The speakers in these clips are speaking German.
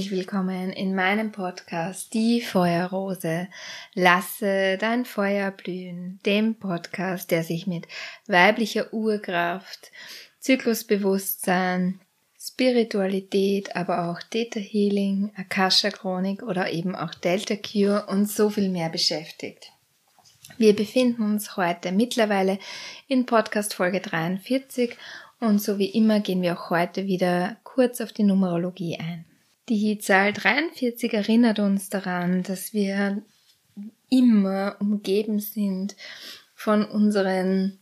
herzlich willkommen in meinem Podcast Die Feuerrose. Lasse dein Feuer blühen, dem Podcast, der sich mit weiblicher Urkraft, Zyklusbewusstsein, Spiritualität, aber auch Theta Healing, Akasha Chronik oder eben auch Delta Cure und so viel mehr beschäftigt. Wir befinden uns heute mittlerweile in Podcast Folge 43 und so wie immer gehen wir auch heute wieder kurz auf die Numerologie ein. Die Zahl 43 erinnert uns daran, dass wir immer umgeben sind von unseren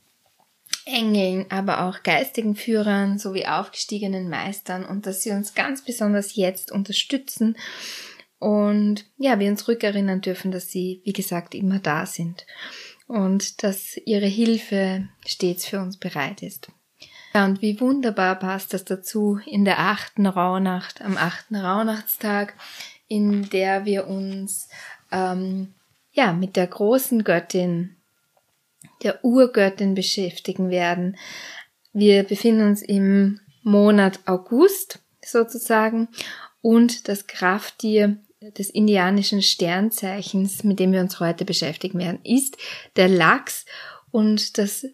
Engeln, aber auch geistigen Führern sowie aufgestiegenen Meistern und dass sie uns ganz besonders jetzt unterstützen und ja, wir uns rückerinnern dürfen, dass sie, wie gesagt, immer da sind und dass ihre Hilfe stets für uns bereit ist. Ja, und wie wunderbar passt das dazu in der achten Rauhnacht, am achten Rauhnachtstag, in der wir uns ähm, ja mit der großen Göttin der Urgöttin beschäftigen werden. Wir befinden uns im Monat August sozusagen und das Krafttier des indianischen Sternzeichens, mit dem wir uns heute beschäftigen werden, ist der Lachs und das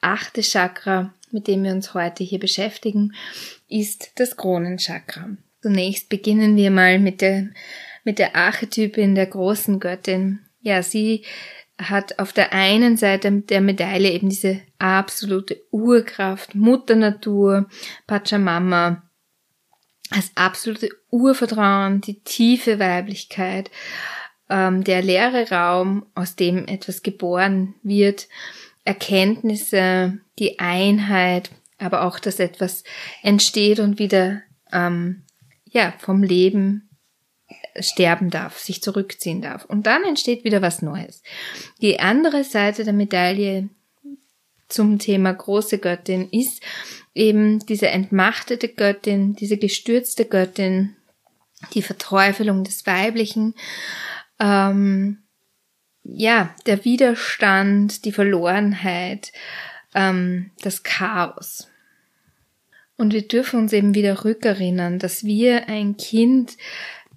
achte Chakra, mit dem wir uns heute hier beschäftigen, ist das Kronenchakra. Zunächst beginnen wir mal mit der, mit der Archetypin der großen Göttin. Ja, sie hat auf der einen Seite der Medaille eben diese absolute Urkraft, Mutter Natur, Pachamama, das absolute Urvertrauen, die tiefe Weiblichkeit, ähm, der leere Raum, aus dem etwas geboren wird, Erkenntnisse, die Einheit, aber auch, dass etwas entsteht und wieder ähm, ja vom Leben sterben darf, sich zurückziehen darf. Und dann entsteht wieder was Neues. Die andere Seite der Medaille zum Thema große Göttin ist eben diese entmachtete Göttin, diese gestürzte Göttin, die Verteufelung des Weiblichen, ähm, ja, der Widerstand, die Verlorenheit, ähm, das Chaos. Und wir dürfen uns eben wieder rückerinnern, dass wir ein Kind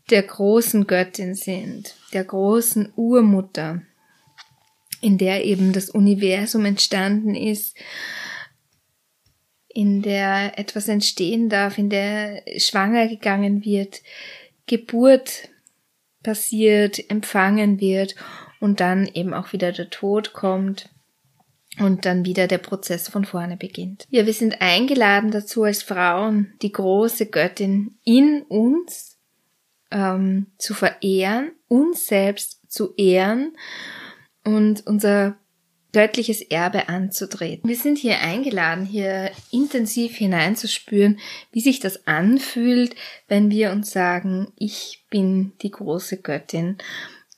der großen Göttin sind, der großen Urmutter, in der eben das Universum entstanden ist, in der etwas entstehen darf, in der schwanger gegangen wird, Geburt passiert, empfangen wird und dann eben auch wieder der Tod kommt und dann wieder der Prozess von vorne beginnt. Ja, wir sind eingeladen dazu als Frauen, die große Göttin in uns ähm, zu verehren, uns selbst zu ehren und unser göttliches Erbe anzutreten. Wir sind hier eingeladen, hier intensiv hineinzuspüren, wie sich das anfühlt, wenn wir uns sagen, ich bin die große Göttin.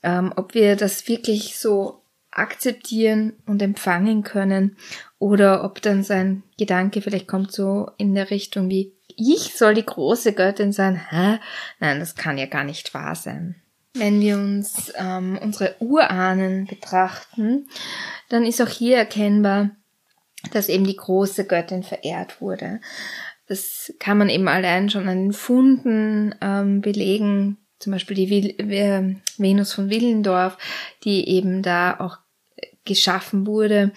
Ähm, ob wir das wirklich so akzeptieren und empfangen können oder ob dann sein Gedanke vielleicht kommt so in der Richtung wie, ich soll die große Göttin sein. Hä? Nein, das kann ja gar nicht wahr sein. Wenn wir uns ähm, unsere Urahnen betrachten, dann ist auch hier erkennbar, dass eben die große Göttin verehrt wurde. Das kann man eben allein schon an den Funden ähm, belegen, zum Beispiel die Vil Venus von Willendorf, die eben da auch geschaffen wurde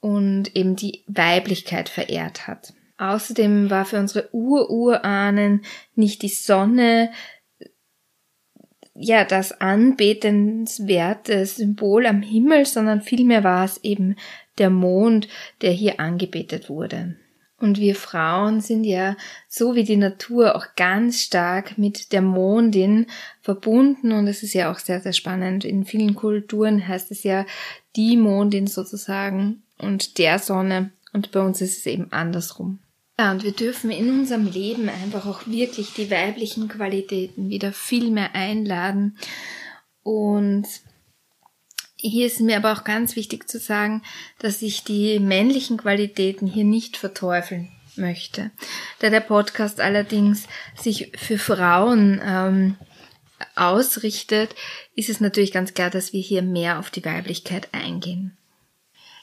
und eben die Weiblichkeit verehrt hat. Außerdem war für unsere Ururahnen nicht die Sonne ja das anbetenswerte Symbol am Himmel, sondern vielmehr war es eben der Mond, der hier angebetet wurde. Und wir Frauen sind ja so wie die Natur auch ganz stark mit der Mondin verbunden und es ist ja auch sehr, sehr spannend. In vielen Kulturen heißt es ja die Mondin sozusagen und der Sonne und bei uns ist es eben andersrum. Ja, und wir dürfen in unserem Leben einfach auch wirklich die weiblichen Qualitäten wieder viel mehr einladen. Und hier ist mir aber auch ganz wichtig zu sagen, dass sich die männlichen Qualitäten hier nicht verteufeln möchte. Da der Podcast allerdings sich für Frauen ähm, ausrichtet, ist es natürlich ganz klar, dass wir hier mehr auf die Weiblichkeit eingehen.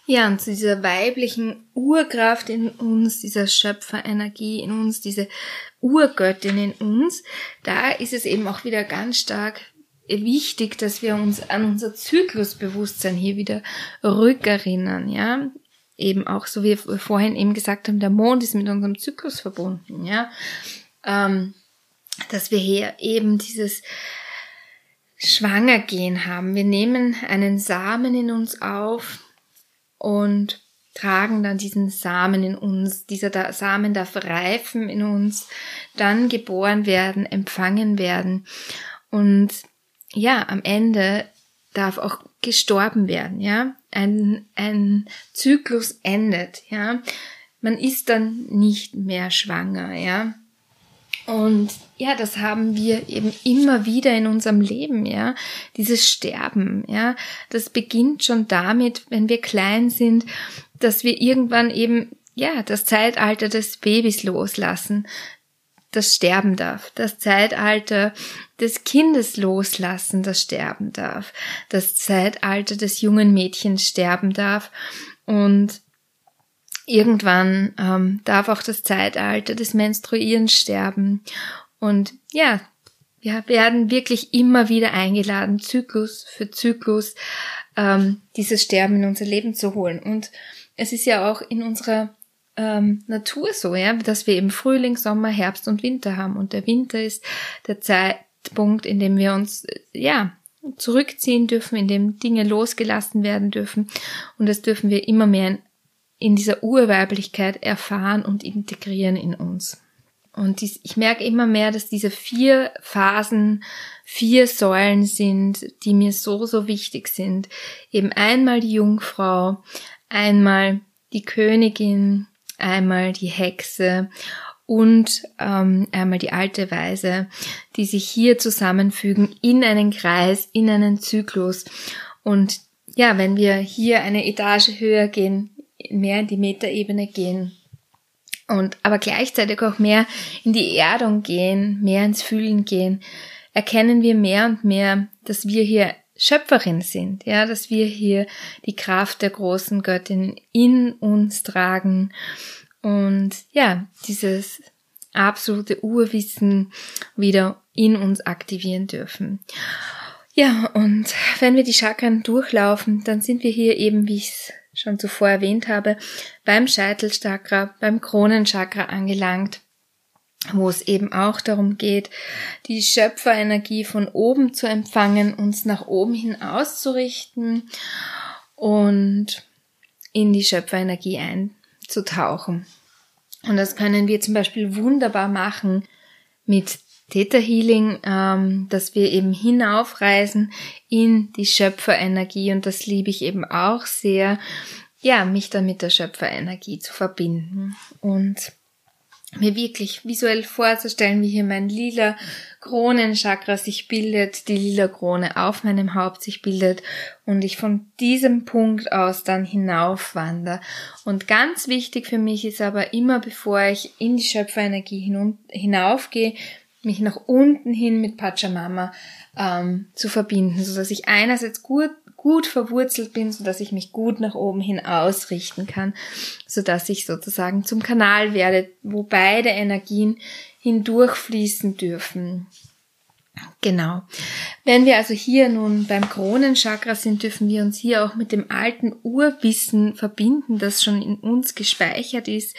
Ja, und zu dieser weiblichen Urkraft in uns, dieser Schöpferenergie in uns, diese Urgöttin in uns, da ist es eben auch wieder ganz stark wichtig, dass wir uns an unser Zyklusbewusstsein hier wieder rückerinnern, ja. Eben auch, so wie wir vorhin eben gesagt haben, der Mond ist mit unserem Zyklus verbunden, ja. Ähm, dass wir hier eben dieses Schwangergehen haben. Wir nehmen einen Samen in uns auf, und tragen dann diesen Samen in uns. Dieser Samen darf reifen in uns, dann geboren werden, empfangen werden und ja, am Ende darf auch gestorben werden, ja. Ein, ein Zyklus endet, ja. Man ist dann nicht mehr schwanger, ja. Und ja, das haben wir eben immer wieder in unserem Leben, ja. Dieses Sterben, ja. Das beginnt schon damit, wenn wir klein sind, dass wir irgendwann eben, ja, das Zeitalter des Babys loslassen, das sterben darf. Das Zeitalter des Kindes loslassen, das sterben darf. Das Zeitalter des jungen Mädchens sterben darf. Und irgendwann ähm, darf auch das Zeitalter des Menstruierens sterben. Und ja, wir werden wirklich immer wieder eingeladen, Zyklus für Zyklus ähm, dieses Sterben in unser Leben zu holen. Und es ist ja auch in unserer ähm, Natur so, ja, dass wir eben Frühling, Sommer, Herbst und Winter haben. Und der Winter ist der Zeitpunkt, in dem wir uns, äh, ja, zurückziehen dürfen, in dem Dinge losgelassen werden dürfen. Und das dürfen wir immer mehr in in dieser Urweiblichkeit erfahren und integrieren in uns. Und dies, ich merke immer mehr, dass diese vier Phasen, vier Säulen sind, die mir so, so wichtig sind. Eben einmal die Jungfrau, einmal die Königin, einmal die Hexe und ähm, einmal die alte Weise, die sich hier zusammenfügen in einen Kreis, in einen Zyklus. Und ja, wenn wir hier eine Etage höher gehen, mehr in die Metaebene gehen und aber gleichzeitig auch mehr in die Erdung gehen, mehr ins Fühlen gehen, erkennen wir mehr und mehr, dass wir hier Schöpferin sind, ja, dass wir hier die Kraft der großen Göttin in uns tragen und ja, dieses absolute Urwissen wieder in uns aktivieren dürfen. Ja, und wenn wir die Chakren durchlaufen, dann sind wir hier eben, wie ich es schon zuvor erwähnt habe, beim Scheitelchakra, beim Kronenchakra angelangt, wo es eben auch darum geht, die Schöpferenergie von oben zu empfangen, uns nach oben hin auszurichten und in die Schöpferenergie einzutauchen. Und das können wir zum Beispiel wunderbar machen mit Theta Healing, ähm, dass wir eben hinaufreisen in die Schöpferenergie und das liebe ich eben auch sehr, ja, mich dann mit der Schöpferenergie zu verbinden und mir wirklich visuell vorzustellen, wie hier mein lila Kronenchakra sich bildet, die lila Krone auf meinem Haupt sich bildet und ich von diesem Punkt aus dann hinaufwandere. Und ganz wichtig für mich ist aber immer, bevor ich in die Schöpferenergie hinaufgehe, mich nach unten hin mit Pachamama ähm, zu verbinden, so dass ich einerseits gut gut verwurzelt bin, so dass ich mich gut nach oben hin ausrichten kann, so dass ich sozusagen zum Kanal werde, wo beide Energien hindurchfließen dürfen. Genau. Wenn wir also hier nun beim Kronenchakra sind, dürfen wir uns hier auch mit dem alten Urwissen verbinden, das schon in uns gespeichert ist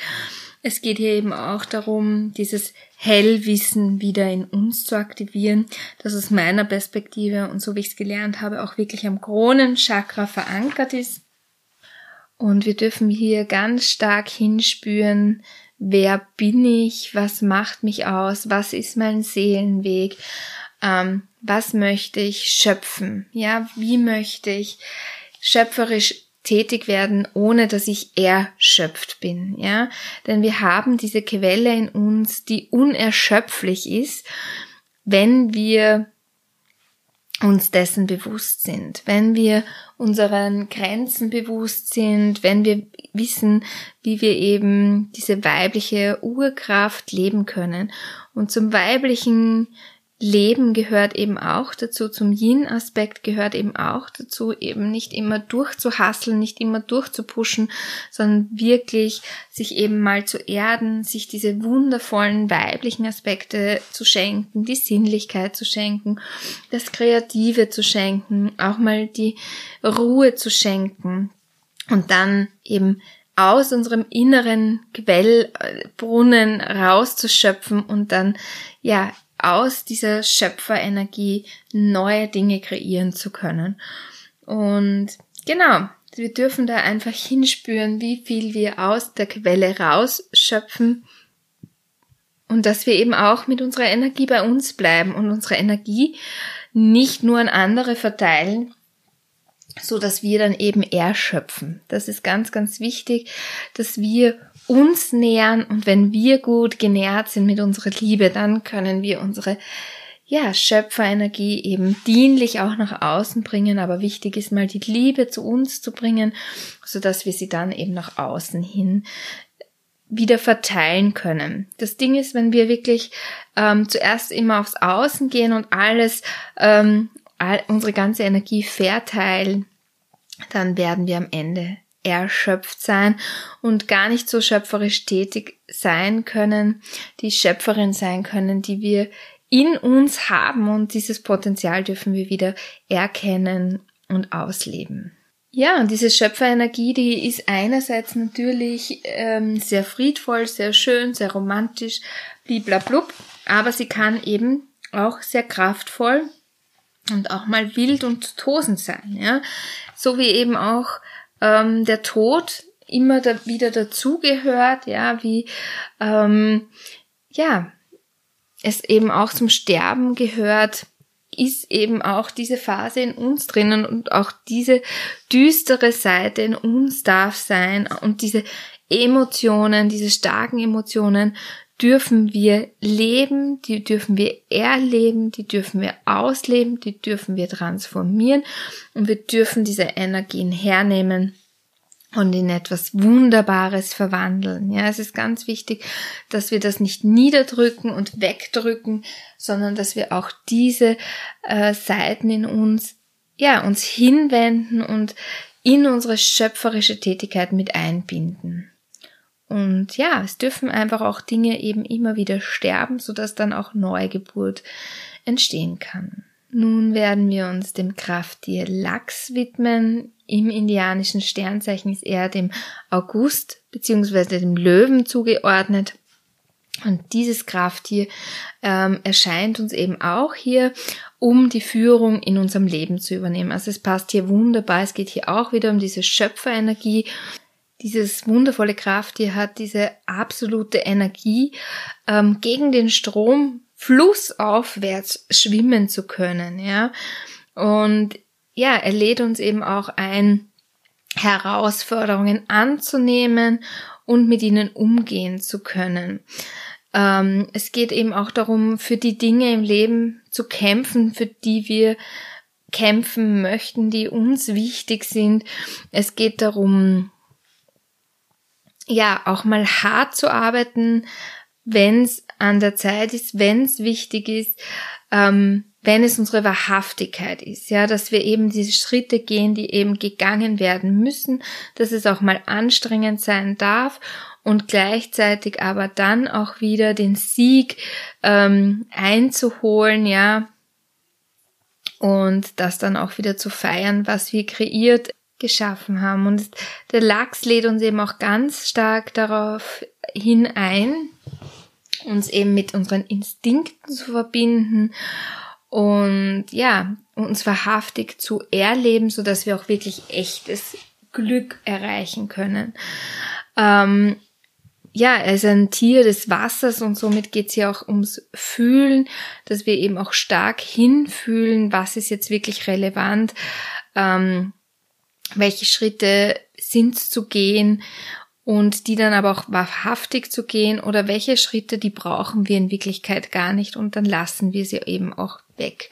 es geht hier eben auch darum, dieses Hellwissen wieder in uns zu aktivieren, das aus meiner Perspektive und so wie ich es gelernt habe, auch wirklich am Kronenchakra verankert ist. Und wir dürfen hier ganz stark hinspüren, wer bin ich, was macht mich aus, was ist mein Seelenweg, ähm, was möchte ich schöpfen, ja, wie möchte ich schöpferisch tätig werden, ohne dass ich erschöpft bin, ja? Denn wir haben diese Quelle in uns, die unerschöpflich ist, wenn wir uns dessen bewusst sind, wenn wir unseren Grenzen bewusst sind, wenn wir wissen, wie wir eben diese weibliche Urkraft leben können. Und zum weiblichen Leben gehört eben auch dazu, zum Yin-Aspekt gehört eben auch dazu, eben nicht immer durchzuhasseln, nicht immer durchzupuschen, sondern wirklich sich eben mal zu erden, sich diese wundervollen weiblichen Aspekte zu schenken, die Sinnlichkeit zu schenken, das Kreative zu schenken, auch mal die Ruhe zu schenken und dann eben aus unserem inneren Quellbrunnen rauszuschöpfen und dann ja aus dieser Schöpferenergie neue Dinge kreieren zu können. Und genau, wir dürfen da einfach hinspüren, wie viel wir aus der Quelle rausschöpfen und dass wir eben auch mit unserer Energie bei uns bleiben und unsere Energie nicht nur an andere verteilen, so dass wir dann eben erschöpfen. Das ist ganz, ganz wichtig, dass wir uns nähern und wenn wir gut genährt sind mit unserer Liebe, dann können wir unsere ja, Schöpferenergie eben dienlich auch nach außen bringen, aber wichtig ist mal die Liebe zu uns zu bringen, so dass wir sie dann eben nach außen hin wieder verteilen können. Das Ding ist, wenn wir wirklich ähm, zuerst immer aufs Außen gehen und alles, ähm, all, unsere ganze Energie verteilen, dann werden wir am Ende erschöpft sein und gar nicht so schöpferisch tätig sein können, die Schöpferin sein können, die wir in uns haben und dieses Potenzial dürfen wir wieder erkennen und ausleben. Ja, und diese Schöpferenergie, die ist einerseits natürlich ähm, sehr friedvoll, sehr schön, sehr romantisch, bliblablub, aber sie kann eben auch sehr kraftvoll und auch mal wild und tosend sein, ja. So wie eben auch ähm, der Tod immer da wieder dazugehört, ja, wie ähm, ja es eben auch zum Sterben gehört, ist eben auch diese Phase in uns drinnen und auch diese düstere Seite in uns darf sein und diese Emotionen, diese starken Emotionen dürfen wir leben, die dürfen wir erleben, die dürfen wir ausleben, die dürfen wir transformieren und wir dürfen diese Energien hernehmen und in etwas Wunderbares verwandeln. Ja, es ist ganz wichtig, dass wir das nicht niederdrücken und wegdrücken, sondern dass wir auch diese äh, Seiten in uns, ja, uns hinwenden und in unsere schöpferische Tätigkeit mit einbinden. Und ja, es dürfen einfach auch Dinge eben immer wieder sterben, sodass dann auch Neugeburt entstehen kann. Nun werden wir uns dem Krafttier Lachs widmen. Im indianischen Sternzeichen ist er dem August bzw. dem Löwen zugeordnet. Und dieses Krafttier ähm, erscheint uns eben auch hier, um die Führung in unserem Leben zu übernehmen. Also es passt hier wunderbar. Es geht hier auch wieder um diese Schöpferenergie dieses wundervolle Krafttier hat diese absolute Energie, ähm, gegen den Strom flussaufwärts schwimmen zu können, ja. Und ja, er lädt uns eben auch ein, Herausforderungen anzunehmen und mit ihnen umgehen zu können. Ähm, es geht eben auch darum, für die Dinge im Leben zu kämpfen, für die wir kämpfen möchten, die uns wichtig sind. Es geht darum, ja, auch mal hart zu arbeiten, wenn es an der Zeit ist, wenn es wichtig ist, ähm, wenn es unsere Wahrhaftigkeit ist, ja, dass wir eben diese Schritte gehen, die eben gegangen werden müssen, dass es auch mal anstrengend sein darf und gleichzeitig aber dann auch wieder den Sieg ähm, einzuholen, ja, und das dann auch wieder zu feiern, was wir kreiert geschaffen haben. Und der Lachs lädt uns eben auch ganz stark darauf hinein, uns eben mit unseren Instinkten zu verbinden und ja, uns wahrhaftig zu erleben, so dass wir auch wirklich echtes Glück erreichen können. Ähm, ja, er ist ein Tier des Wassers und somit geht es hier auch ums Fühlen, dass wir eben auch stark hinfühlen, was ist jetzt wirklich relevant. Ähm, welche Schritte sind zu gehen und die dann aber auch wahrhaftig zu gehen oder welche Schritte, die brauchen wir in Wirklichkeit gar nicht und dann lassen wir sie eben auch weg.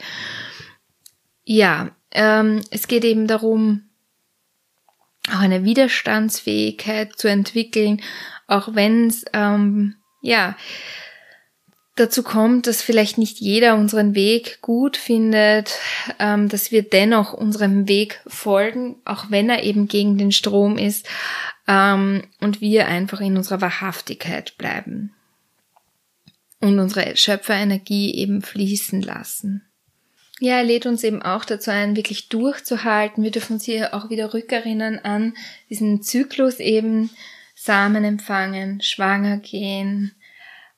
ja, ähm, es geht eben darum, auch eine Widerstandsfähigkeit zu entwickeln, auch wenn es ähm, ja dazu kommt, dass vielleicht nicht jeder unseren Weg gut findet, ähm, dass wir dennoch unserem Weg folgen, auch wenn er eben gegen den Strom ist ähm, und wir einfach in unserer Wahrhaftigkeit bleiben und unsere Schöpferenergie eben fließen lassen. Ja, er lädt uns eben auch dazu ein, wirklich durchzuhalten. Wir dürfen uns hier auch wieder rückerinnern an diesen Zyklus eben Samen empfangen, schwanger gehen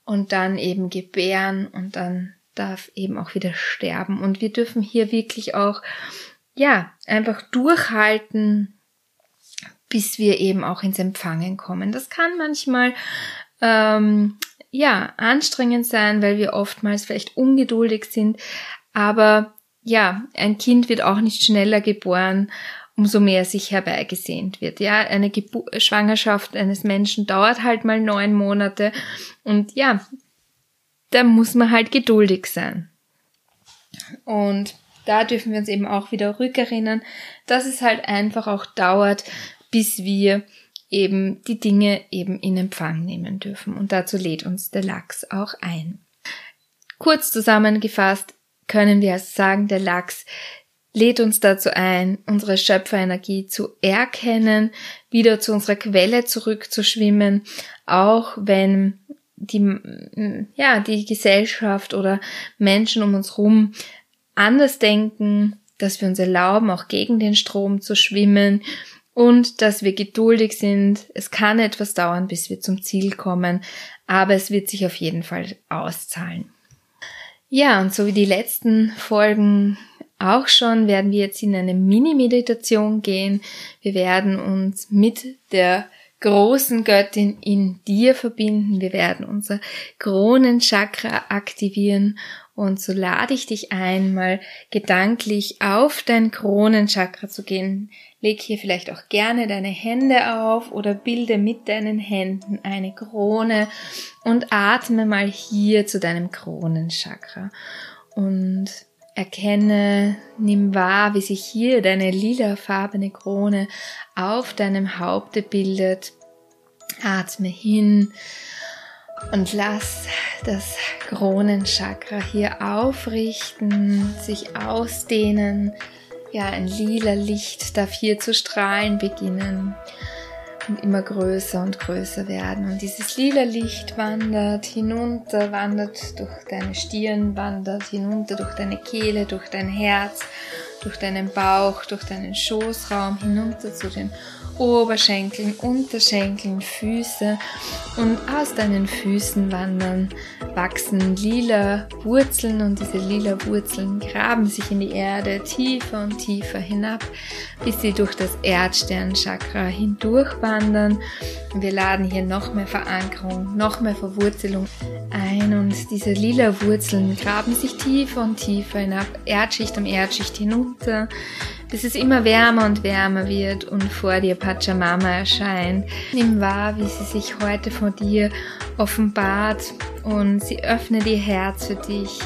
und dann eben gebären und dann darf eben auch wieder sterben. Und wir dürfen hier wirklich auch, ja, einfach durchhalten, bis wir eben auch ins Empfangen kommen. Das kann manchmal ähm, ja anstrengend sein, weil wir oftmals vielleicht ungeduldig sind, aber ja, ein Kind wird auch nicht schneller geboren, umso mehr sich herbeigesehnt wird. Ja, eine Gebu Schwangerschaft eines Menschen dauert halt mal neun Monate und ja, da muss man halt geduldig sein. Und da dürfen wir uns eben auch wieder rückerinnern, dass es halt einfach auch dauert, bis wir eben die Dinge eben in Empfang nehmen dürfen. Und dazu lädt uns der Lachs auch ein. Kurz zusammengefasst, können wir sagen, der Lachs lädt uns dazu ein, unsere Schöpferenergie zu erkennen, wieder zu unserer Quelle zurückzuschwimmen, auch wenn die, ja, die Gesellschaft oder Menschen um uns herum anders denken, dass wir uns erlauben, auch gegen den Strom zu schwimmen und dass wir geduldig sind. Es kann etwas dauern, bis wir zum Ziel kommen, aber es wird sich auf jeden Fall auszahlen. Ja, und so wie die letzten Folgen auch schon, werden wir jetzt in eine Mini-Meditation gehen. Wir werden uns mit der großen Göttin in dir verbinden. Wir werden unser Kronenchakra aktivieren und so lade ich dich ein, mal gedanklich auf dein Kronenchakra zu gehen. Leg hier vielleicht auch gerne deine Hände auf oder bilde mit deinen Händen eine Krone und atme mal hier zu deinem Kronenchakra und erkenne, nimm wahr, wie sich hier deine lilafarbene Krone auf deinem Haupte bildet. Atme hin und lass das Kronenchakra hier aufrichten, sich ausdehnen, ja, ein lila Licht darf hier zu strahlen beginnen und immer größer und größer werden. Und dieses lila Licht wandert hinunter, wandert durch deine Stirn, wandert hinunter durch deine Kehle, durch dein Herz, durch deinen Bauch, durch deinen Schoßraum, hinunter zu den Oberschenkeln, Unterschenkeln, Füße. Und aus deinen Füßen wandern, wachsen lila Wurzeln und diese lila Wurzeln graben sich in die Erde tiefer und tiefer hinab, bis sie durch das Erdsternchakra hindurch wandern. Wir laden hier noch mehr Verankerung, noch mehr Verwurzelung ein. Und diese lila Wurzeln graben sich tiefer und tiefer hinab, Erdschicht um Erdschicht hinunter bis es immer wärmer und wärmer wird und vor dir Pachamama erscheint. Nimm wahr, wie sie sich heute vor dir offenbart und sie öffnet ihr Herz für dich,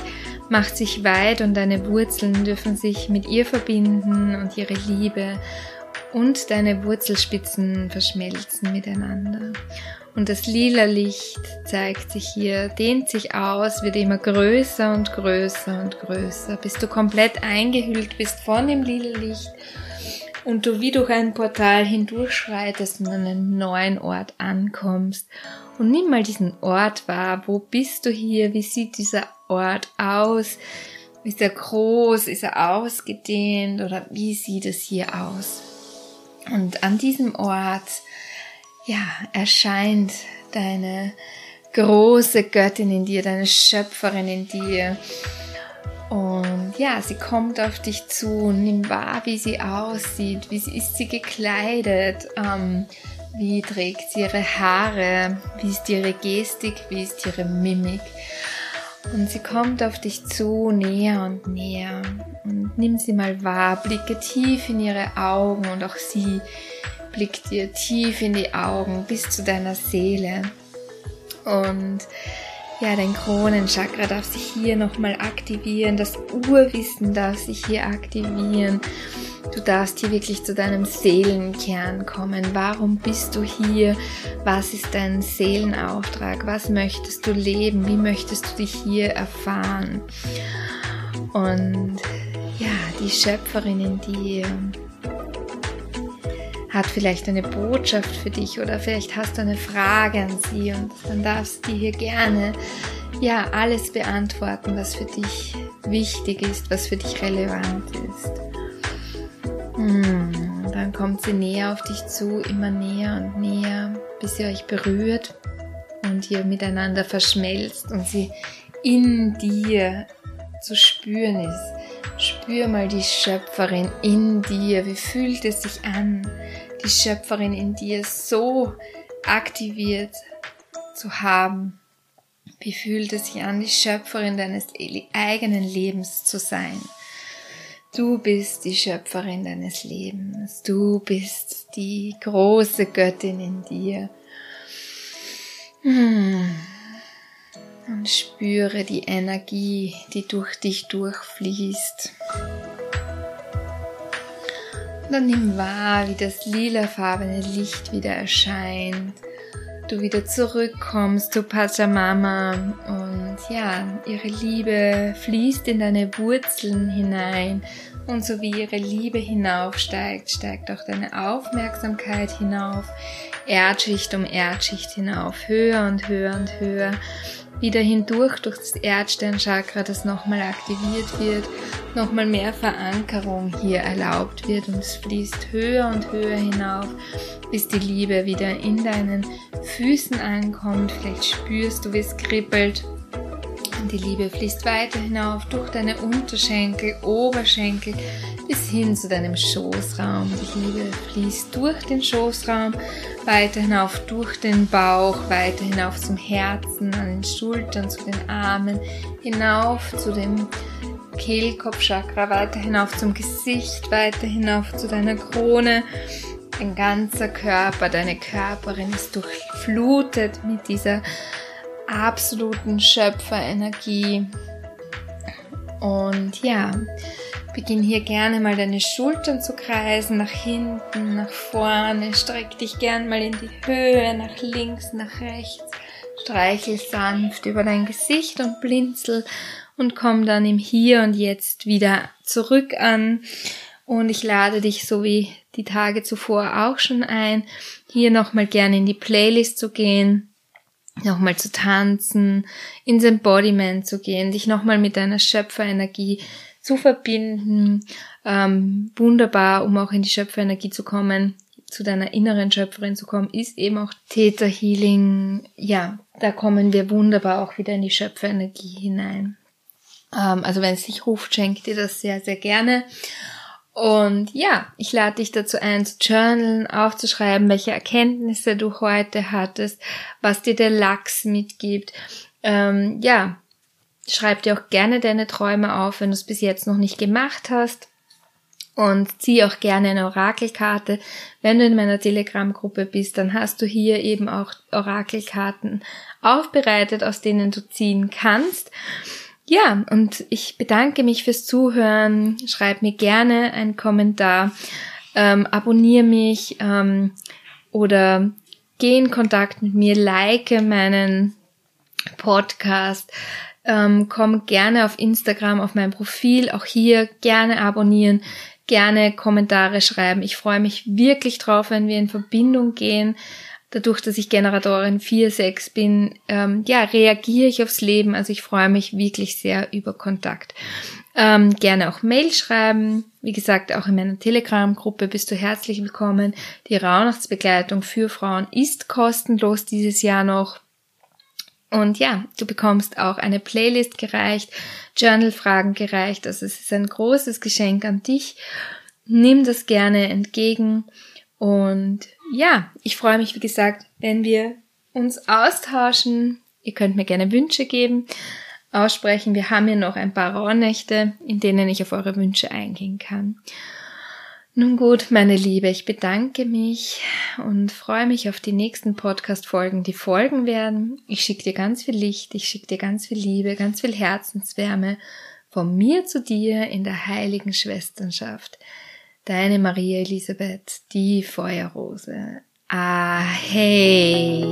macht sich weit und deine Wurzeln dürfen sich mit ihr verbinden und ihre Liebe und deine Wurzelspitzen verschmelzen miteinander. Und das lila Licht zeigt sich hier, dehnt sich aus, wird immer größer und größer und größer, bis du komplett eingehüllt bist von dem lila Licht und du wie durch ein Portal hindurchschreitest und an einen neuen Ort ankommst. Und nimm mal diesen Ort wahr. Wo bist du hier? Wie sieht dieser Ort aus? Ist er groß? Ist er ausgedehnt? Oder wie sieht es hier aus? Und an diesem Ort ja, erscheint deine große Göttin in dir, deine Schöpferin in dir. Und ja, sie kommt auf dich zu nimm wahr, wie sie aussieht, wie ist sie gekleidet, ähm, wie trägt sie ihre Haare, wie ist ihre Gestik, wie ist ihre Mimik. Und sie kommt auf dich zu, näher und näher. Und nimm sie mal wahr, blicke tief in ihre Augen und auch sie blickt dir tief in die Augen bis zu deiner Seele. Und Ja, dein Kronenchakra darf sich hier nochmal aktivieren, das Urwissen darf sich hier aktivieren. Du darfst hier wirklich zu deinem Seelenkern kommen. Warum bist du hier? Was ist dein Seelenauftrag? Was möchtest du leben? Wie möchtest du dich hier erfahren? Und ja, die Schöpferin in dir hat vielleicht eine Botschaft für dich oder vielleicht hast du eine Frage an sie und dann darfst du hier gerne ja alles beantworten, was für dich wichtig ist, was für dich relevant ist. Hm, dann kommt sie näher auf dich zu, immer näher und näher, bis ihr euch berührt und ihr miteinander verschmelzt und sie in dir zu spüren ist. Spür mal die Schöpferin in dir. Wie fühlt es sich an, die Schöpferin in dir so aktiviert zu haben? Wie fühlt es sich an, die Schöpferin deines eigenen Lebens zu sein? Du bist die Schöpferin deines Lebens. Du bist die große Göttin in dir. Hm. Und spüre die Energie, die durch dich durchfließt. Und dann nimm wahr, wie das lilafarbene Licht wieder erscheint. Du wieder zurückkommst zu Pachamama und ja, ihre Liebe fließt in deine Wurzeln hinein und so wie ihre Liebe hinaufsteigt, steigt auch deine Aufmerksamkeit hinauf, Erdschicht um Erdschicht hinauf, höher und höher und höher, wieder hindurch durch das Erdsternchakra, das nochmal aktiviert wird, nochmal mehr Verankerung hier erlaubt wird und es fließt höher und höher hinauf, bis die Liebe wieder in deinen Füßen ankommt. Vielleicht spürst du, wie es kribbelt und die Liebe fließt weiter hinauf durch deine Unterschenkel, Oberschenkel bis hin zu deinem Schoßraum. Die Liebe fließt durch den Schoßraum, weiter hinauf durch den Bauch, weiter hinauf zum Herzen, an den Schultern, zu den Armen, hinauf zu dem Kehlkopfchakra, weiter hinauf zum Gesicht, weiter hinauf zu deiner Krone. Dein ganzer Körper, deine Körperin ist durchflutet mit dieser absoluten Schöpferenergie. Und ja, beginn hier gerne mal deine Schultern zu kreisen, nach hinten, nach vorne, streck dich gern mal in die Höhe, nach links, nach rechts, streichel sanft über dein Gesicht und blinzel und komm dann im Hier und Jetzt wieder zurück an. Und ich lade dich so wie die Tage zuvor auch schon ein, hier nochmal gerne in die Playlist zu gehen nochmal zu tanzen, ins Embodiment zu gehen, dich nochmal mit deiner Schöpferenergie zu verbinden. Ähm, wunderbar, um auch in die Schöpferenergie zu kommen, zu deiner inneren Schöpferin zu kommen, ist eben auch Theta Healing. Ja, da kommen wir wunderbar auch wieder in die Schöpferenergie hinein. Ähm, also wenn es sich ruft, schenkt dir das sehr, sehr gerne. Und ja, ich lade dich dazu ein, zu journalen, aufzuschreiben, welche Erkenntnisse du heute hattest, was dir der Lachs mitgibt. Ähm, ja, schreib dir auch gerne deine Träume auf, wenn du es bis jetzt noch nicht gemacht hast. Und zieh auch gerne eine Orakelkarte. Wenn du in meiner Telegram-Gruppe bist, dann hast du hier eben auch Orakelkarten aufbereitet, aus denen du ziehen kannst. Ja, und ich bedanke mich fürs Zuhören. Schreib mir gerne einen Kommentar, ähm, abonniere mich ähm, oder geh in Kontakt mit mir, like meinen Podcast, ähm, komm gerne auf Instagram, auf mein Profil, auch hier gerne abonnieren, gerne Kommentare schreiben. Ich freue mich wirklich drauf, wenn wir in Verbindung gehen dadurch, dass ich Generatorin 4-6 bin, ähm, ja, reagiere ich aufs Leben. Also ich freue mich wirklich sehr über Kontakt. Ähm, gerne auch Mail schreiben. Wie gesagt, auch in meiner Telegram-Gruppe bist du herzlich willkommen. Die Rauhnachtsbegleitung für Frauen ist kostenlos dieses Jahr noch. Und ja, du bekommst auch eine Playlist gereicht, Journal-Fragen gereicht. Also es ist ein großes Geschenk an dich. Nimm das gerne entgegen. Und ja, ich freue mich, wie gesagt, wenn wir uns austauschen. Ihr könnt mir gerne Wünsche geben, aussprechen. Wir haben hier noch ein paar Rauhnächte, in denen ich auf eure Wünsche eingehen kann. Nun gut, meine Liebe, ich bedanke mich und freue mich auf die nächsten Podcast-Folgen, die folgen werden. Ich schicke dir ganz viel Licht, ich schicke dir ganz viel Liebe, ganz viel Herzenswärme von mir zu dir in der heiligen Schwesternschaft. Deine Maria Elisabeth, die Feuerrose. Ah, hey.